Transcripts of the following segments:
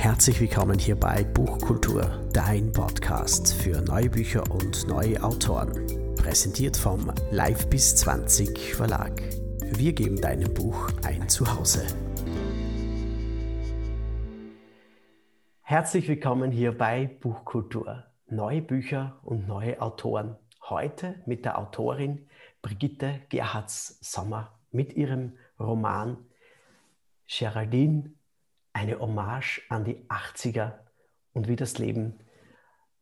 Herzlich willkommen hier bei Buchkultur, dein Podcast für neue Bücher und neue Autoren. Präsentiert vom Live bis 20 Verlag. Wir geben deinem Buch ein Zuhause. Herzlich willkommen hier bei Buchkultur. Neue Bücher und neue Autoren. Heute mit der Autorin Brigitte Gerhards Sommer mit ihrem Roman Geraldine eine Hommage an die 80er und wie das Leben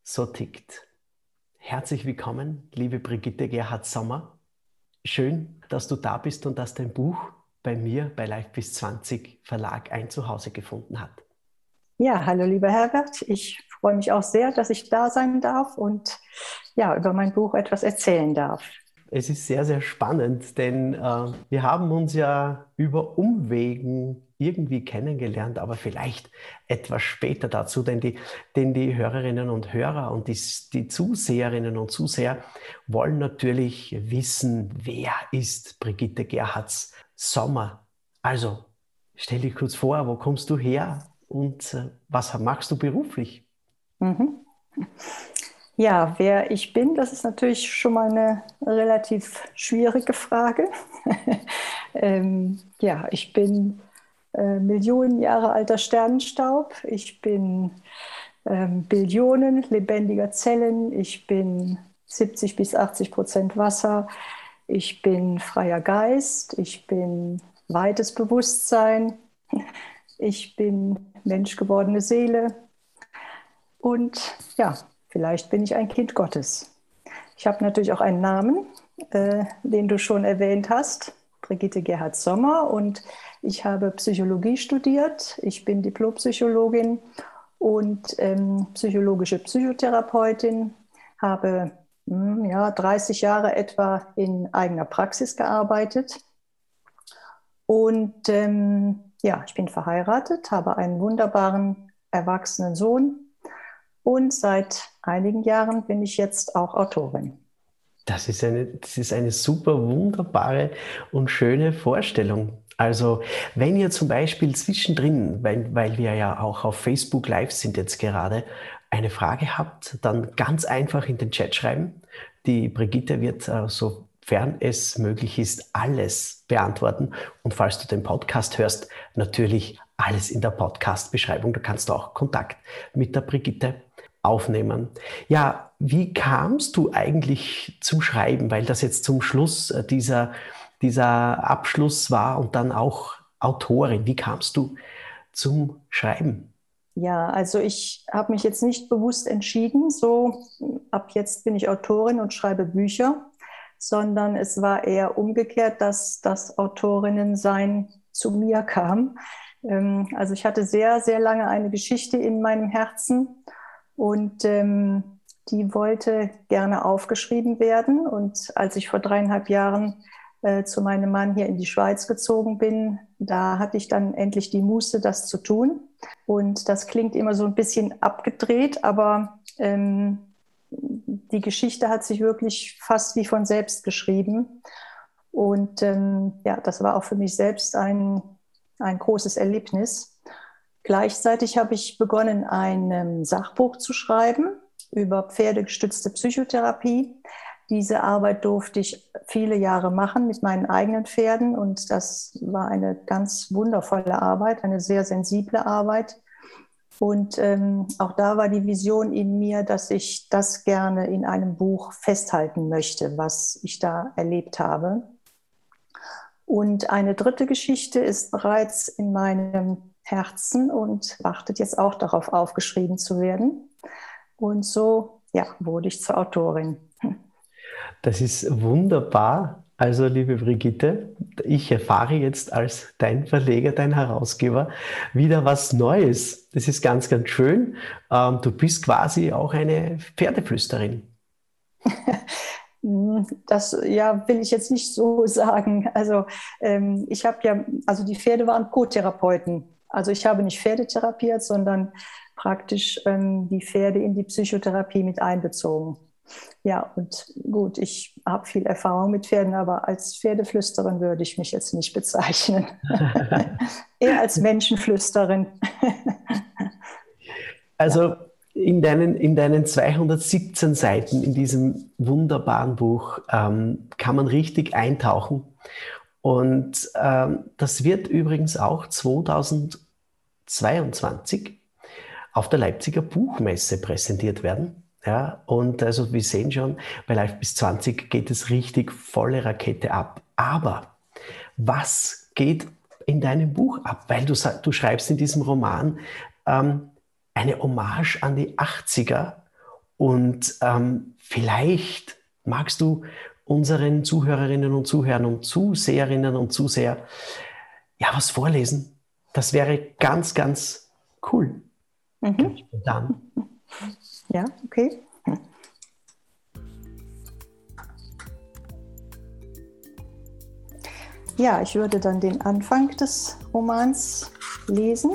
so tickt. Herzlich willkommen, liebe Brigitte Gerhard Sommer. Schön, dass du da bist und dass dein Buch bei mir bei Live bis 20 Verlag ein Zuhause gefunden hat. Ja, hallo lieber Herbert. Ich freue mich auch sehr, dass ich da sein darf und ja, über mein Buch etwas erzählen darf. Es ist sehr, sehr spannend, denn äh, wir haben uns ja über Umwegen irgendwie kennengelernt, aber vielleicht etwas später dazu, denn die, denn die Hörerinnen und Hörer und die, die Zuseherinnen und Zuseher wollen natürlich wissen, wer ist Brigitte Gerhards Sommer. Also stell dich kurz vor, wo kommst du her und äh, was machst du beruflich? Mhm. Ja, wer ich bin, das ist natürlich schon mal eine relativ schwierige Frage. ähm, ja, ich bin äh, Millionen Jahre alter Sternenstaub. Ich bin ähm, Billionen lebendiger Zellen. Ich bin 70 bis 80 Prozent Wasser. Ich bin freier Geist. Ich bin weites Bewusstsein. Ich bin menschgewordene Seele. Und ja, vielleicht bin ich ein Kind Gottes. Ich habe natürlich auch einen Namen, äh, den du schon erwähnt hast, Brigitte Gerhard Sommer. Und ich habe Psychologie studiert, ich bin Diplompsychologin und ähm, psychologische Psychotherapeutin, habe mh, hm, ja, 30 Jahre etwa in eigener Praxis gearbeitet. Und ähm, ja, ich bin verheiratet, habe einen wunderbaren erwachsenen Sohn und seit einigen Jahren bin ich jetzt auch Autorin. Das ist eine, das ist eine super wunderbare und schöne Vorstellung. Also wenn ihr zum Beispiel zwischendrin, weil, weil wir ja auch auf Facebook Live sind jetzt gerade, eine Frage habt, dann ganz einfach in den Chat schreiben. Die Brigitte wird äh, sofern es möglich ist, alles beantworten. Und falls du den Podcast hörst, natürlich alles in der Podcast-Beschreibung. Da kannst du auch Kontakt mit der Brigitte aufnehmen. Ja, wie kamst du eigentlich zum Schreiben? Weil das jetzt zum Schluss äh, dieser dieser Abschluss war und dann auch Autorin. Wie kamst du zum Schreiben? Ja, also ich habe mich jetzt nicht bewusst entschieden, so ab jetzt bin ich Autorin und schreibe Bücher, sondern es war eher umgekehrt, dass das Autorinnensein zu mir kam. Ähm, also ich hatte sehr, sehr lange eine Geschichte in meinem Herzen und ähm, die wollte gerne aufgeschrieben werden. Und als ich vor dreieinhalb Jahren äh, zu meinem Mann hier in die Schweiz gezogen bin, da hatte ich dann endlich die Muße, das zu tun. Und das klingt immer so ein bisschen abgedreht, aber ähm, die Geschichte hat sich wirklich fast wie von selbst geschrieben. Und ähm, ja, das war auch für mich selbst ein, ein großes Erlebnis. Gleichzeitig habe ich begonnen, ein ähm, Sachbuch zu schreiben über pferdegestützte Psychotherapie. Diese Arbeit durfte ich viele Jahre machen mit meinen eigenen Pferden und das war eine ganz wundervolle Arbeit, eine sehr sensible Arbeit. Und ähm, auch da war die Vision in mir, dass ich das gerne in einem Buch festhalten möchte, was ich da erlebt habe. Und eine dritte Geschichte ist bereits in meinem Herzen und wartet jetzt auch darauf, aufgeschrieben zu werden. Und so ja, wurde ich zur Autorin. Das ist wunderbar. Also, liebe Brigitte, ich erfahre jetzt als dein Verleger, dein Herausgeber wieder was Neues. Das ist ganz, ganz schön. Ähm, du bist quasi auch eine Pferdeflüsterin. Das ja, will ich jetzt nicht so sagen. Also ähm, ich habe ja, also die Pferde waren Co-Therapeuten. Also ich habe nicht Pferde therapiert, sondern praktisch ähm, die Pferde in die Psychotherapie mit einbezogen. Ja, und gut, ich habe viel Erfahrung mit Pferden, aber als Pferdeflüsterin würde ich mich jetzt nicht bezeichnen. Eher als Menschenflüsterin. Also in, deinen, in deinen 217 Seiten in diesem wunderbaren Buch ähm, kann man richtig eintauchen. Und ähm, das wird übrigens auch 2022 auf der Leipziger Buchmesse präsentiert werden. Ja, und also wir sehen schon, bei Live bis 20 geht es richtig volle Rakete ab. Aber was geht in deinem Buch ab? Weil du, du schreibst in diesem Roman ähm, eine Hommage an die 80er und ähm, vielleicht magst du unseren Zuhörerinnen und Zuhörern und Zuseherinnen und Zuseher ja was vorlesen. Das wäre ganz, ganz cool. Mhm. Dann. Ja, okay. Ja, ich würde dann den Anfang des Romans lesen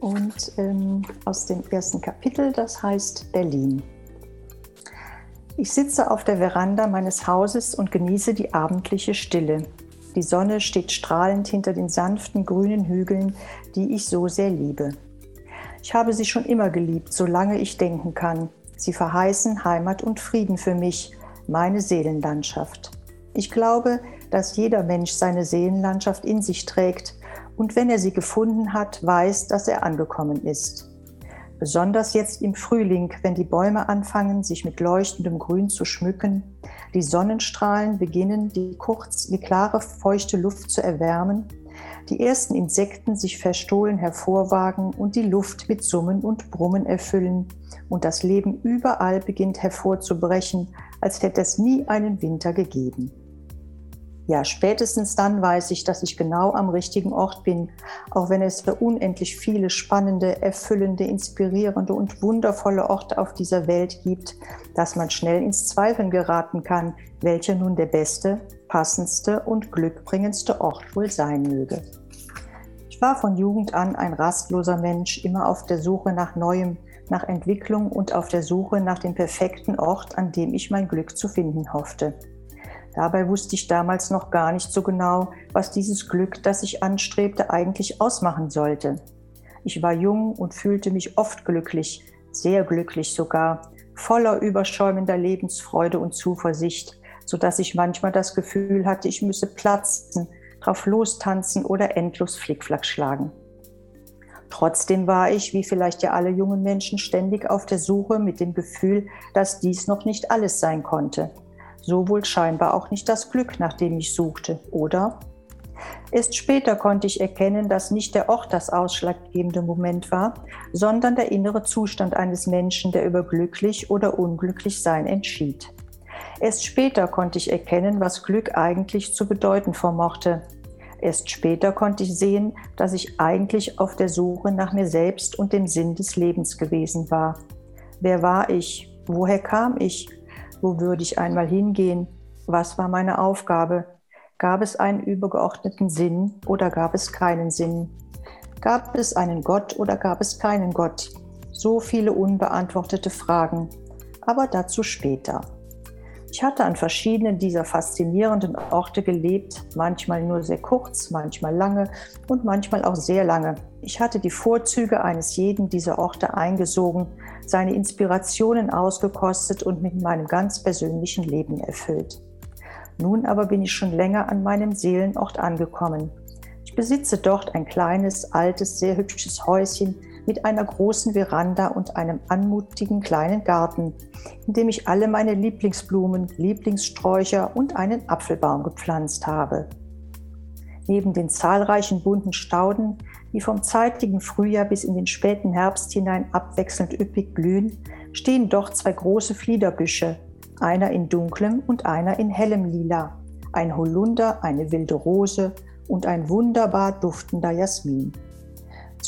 und ähm, aus dem ersten Kapitel, das heißt Berlin. Ich sitze auf der Veranda meines Hauses und genieße die abendliche Stille. Die Sonne steht strahlend hinter den sanften grünen Hügeln, die ich so sehr liebe. Ich habe sie schon immer geliebt, solange ich denken kann. Sie verheißen Heimat und Frieden für mich, meine Seelenlandschaft. Ich glaube, dass jeder Mensch seine Seelenlandschaft in sich trägt und wenn er sie gefunden hat, weiß, dass er angekommen ist. Besonders jetzt im Frühling, wenn die Bäume anfangen, sich mit leuchtendem Grün zu schmücken, die Sonnenstrahlen beginnen, die kurz die klare, feuchte Luft zu erwärmen, die ersten Insekten sich verstohlen hervorwagen und die Luft mit Summen und Brummen erfüllen und das Leben überall beginnt hervorzubrechen, als hätte es nie einen Winter gegeben. Ja, spätestens dann weiß ich, dass ich genau am richtigen Ort bin, auch wenn es für unendlich viele spannende, erfüllende, inspirierende und wundervolle Orte auf dieser Welt gibt, dass man schnell ins Zweifeln geraten kann, welcher nun der beste, passendste und glückbringendste Ort wohl sein möge. Ich war von Jugend an ein rastloser Mensch, immer auf der Suche nach Neuem, nach Entwicklung und auf der Suche nach dem perfekten Ort, an dem ich mein Glück zu finden hoffte. Dabei wusste ich damals noch gar nicht so genau, was dieses Glück, das ich anstrebte, eigentlich ausmachen sollte. Ich war jung und fühlte mich oft glücklich, sehr glücklich sogar, voller überschäumender Lebensfreude und Zuversicht, so dass ich manchmal das Gefühl hatte, ich müsse platzen, drauf lostanzen oder endlos Flickflack schlagen. Trotzdem war ich, wie vielleicht ja alle jungen Menschen, ständig auf der Suche mit dem Gefühl, dass dies noch nicht alles sein konnte so wohl scheinbar auch nicht das Glück, nach dem ich suchte, oder? Erst später konnte ich erkennen, dass nicht der Ort das ausschlaggebende Moment war, sondern der innere Zustand eines Menschen, der über glücklich oder unglücklich sein entschied. Erst später konnte ich erkennen, was Glück eigentlich zu bedeuten vermochte. Erst später konnte ich sehen, dass ich eigentlich auf der Suche nach mir selbst und dem Sinn des Lebens gewesen war. Wer war ich? Woher kam ich? Wo würde ich einmal hingehen? Was war meine Aufgabe? Gab es einen übergeordneten Sinn oder gab es keinen Sinn? Gab es einen Gott oder gab es keinen Gott? So viele unbeantwortete Fragen, aber dazu später. Ich hatte an verschiedenen dieser faszinierenden Orte gelebt, manchmal nur sehr kurz, manchmal lange und manchmal auch sehr lange. Ich hatte die Vorzüge eines jeden dieser Orte eingesogen, seine Inspirationen ausgekostet und mit meinem ganz persönlichen Leben erfüllt. Nun aber bin ich schon länger an meinem Seelenort angekommen. Ich besitze dort ein kleines, altes, sehr hübsches Häuschen mit einer großen Veranda und einem anmutigen kleinen Garten, in dem ich alle meine Lieblingsblumen, Lieblingssträucher und einen Apfelbaum gepflanzt habe. Neben den zahlreichen bunten Stauden, die vom zeitigen Frühjahr bis in den späten Herbst hinein abwechselnd üppig blühen, stehen dort zwei große Fliederbüsche, einer in dunklem und einer in hellem Lila, ein Holunder, eine wilde Rose und ein wunderbar duftender Jasmin.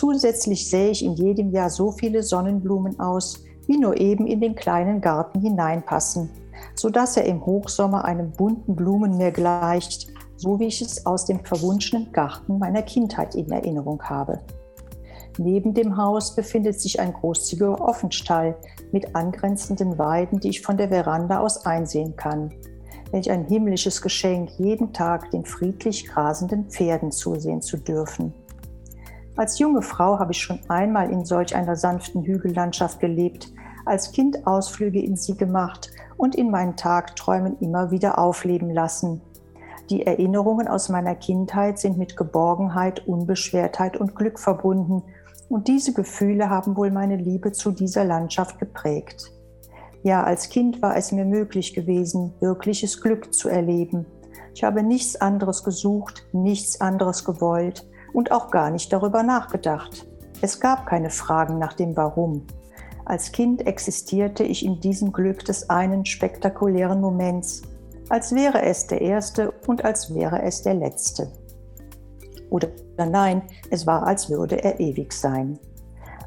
Zusätzlich sähe ich in jedem Jahr so viele Sonnenblumen aus, wie nur eben in den kleinen Garten hineinpassen, sodass er im Hochsommer einem bunten Blumenmeer gleicht, so wie ich es aus dem verwunschenen Garten meiner Kindheit in Erinnerung habe. Neben dem Haus befindet sich ein großzügiger Offenstall mit angrenzenden Weiden, die ich von der Veranda aus einsehen kann. Welch ein himmlisches Geschenk, jeden Tag den friedlich grasenden Pferden zusehen zu dürfen. Als junge Frau habe ich schon einmal in solch einer sanften Hügellandschaft gelebt, als Kind Ausflüge in sie gemacht und in meinen Tagträumen immer wieder aufleben lassen. Die Erinnerungen aus meiner Kindheit sind mit Geborgenheit, Unbeschwertheit und Glück verbunden und diese Gefühle haben wohl meine Liebe zu dieser Landschaft geprägt. Ja, als Kind war es mir möglich gewesen, wirkliches Glück zu erleben. Ich habe nichts anderes gesucht, nichts anderes gewollt und auch gar nicht darüber nachgedacht. Es gab keine Fragen nach dem Warum. Als Kind existierte ich in diesem Glück des einen spektakulären Moments, als wäre es der erste und als wäre es der letzte. Oder nein, es war, als würde er ewig sein.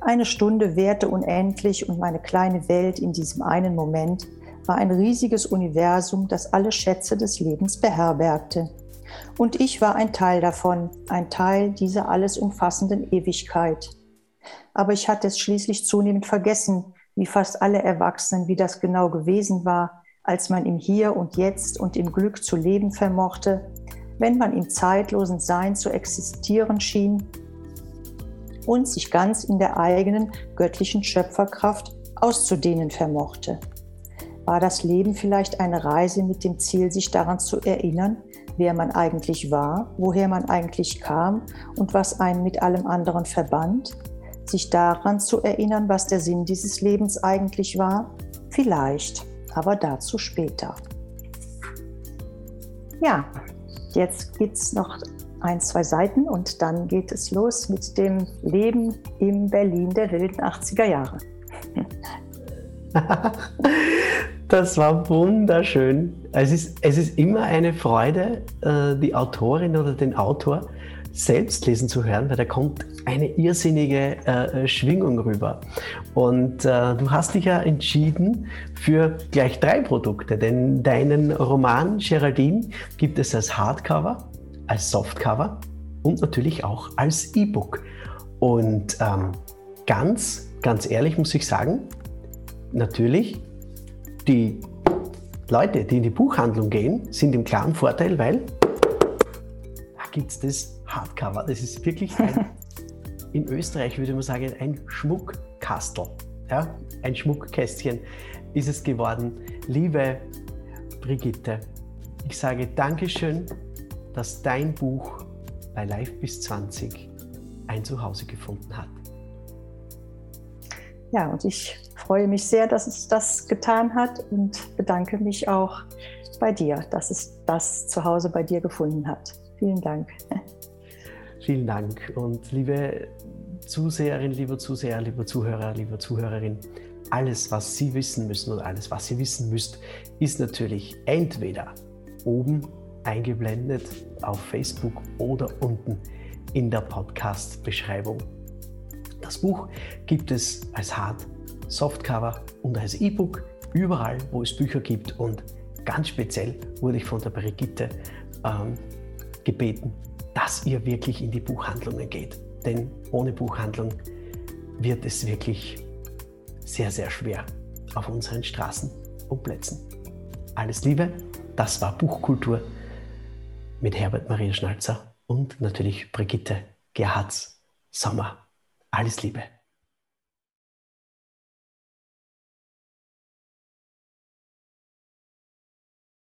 Eine Stunde währte unendlich und meine kleine Welt in diesem einen Moment war ein riesiges Universum, das alle Schätze des Lebens beherbergte. Und ich war ein Teil davon, ein Teil dieser alles umfassenden Ewigkeit. Aber ich hatte es schließlich zunehmend vergessen, wie fast alle Erwachsenen, wie das genau gewesen war, als man im Hier und Jetzt und im Glück zu leben vermochte, wenn man im zeitlosen Sein zu existieren schien und sich ganz in der eigenen göttlichen Schöpferkraft auszudehnen vermochte. War das Leben vielleicht eine Reise mit dem Ziel, sich daran zu erinnern, wer man eigentlich war, woher man eigentlich kam und was einen mit allem anderen verband? Sich daran zu erinnern, was der Sinn dieses Lebens eigentlich war? Vielleicht, aber dazu später. Ja, jetzt gibt es noch ein, zwei Seiten und dann geht es los mit dem Leben im Berlin der wilden 80er Jahre. Das war wunderschön. Es ist, es ist immer eine Freude, äh, die Autorin oder den Autor selbst lesen zu hören, weil da kommt eine irrsinnige äh, Schwingung rüber. Und äh, du hast dich ja entschieden für gleich drei Produkte, denn deinen Roman Geraldine gibt es als Hardcover, als Softcover und natürlich auch als E-Book. Und ähm, ganz, ganz ehrlich muss ich sagen, natürlich, die Leute, die in die Buchhandlung gehen, sind im klaren Vorteil, weil da gibt es das Hardcover. Das ist wirklich ein, in Österreich würde man sagen, ein Schmuckkastel. Ja? Ein Schmuckkästchen ist es geworden. Liebe Brigitte, ich sage Dankeschön dass dein Buch bei Live bis 20 ein Zuhause gefunden hat. Ja, und ich freue mich sehr, dass es das getan hat und bedanke mich auch bei dir, dass es das Zuhause bei dir gefunden hat. Vielen Dank. Vielen Dank und liebe Zuseherin, lieber Zuseher, lieber Zuhörer, lieber Zuhörerin, alles, was Sie wissen müssen oder alles, was Sie wissen müsst, ist natürlich entweder oben eingeblendet auf Facebook oder unten in der Podcast-Beschreibung. Das Buch gibt es als Hard, Softcover und als E-Book überall, wo es Bücher gibt. Und ganz speziell wurde ich von der Brigitte ähm, gebeten, dass ihr wirklich in die Buchhandlungen geht. Denn ohne Buchhandlung wird es wirklich sehr, sehr schwer auf unseren Straßen und Plätzen. Alles Liebe, das war Buchkultur mit Herbert Maria Schnalzer und natürlich Brigitte Gerhards Sommer. Alles Liebe.